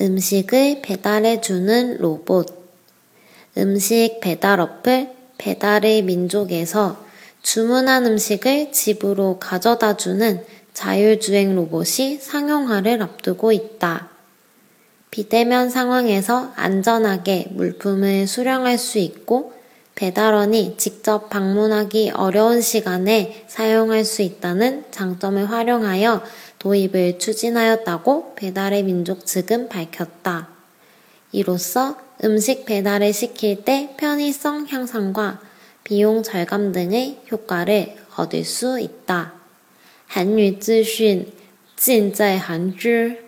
음식을 배달해주는 로봇. 음식 배달 어플 배달의 민족에서 주문한 음식을 집으로 가져다 주는 자율주행 로봇이 상용화를 앞두고 있다. 비대면 상황에서 안전하게 물품을 수령할 수 있고 배달원이 직접 방문하기 어려운 시간에 사용할 수 있다는 장점을 활용하여 도입을 추진하였다고 배달의 민족 측은 밝혔다. 이로써 음식 배달을 시킬 때 편의성 향상과 비용 절감 등의 효과를 얻을 수 있다. 韩语资讯尽在韩知。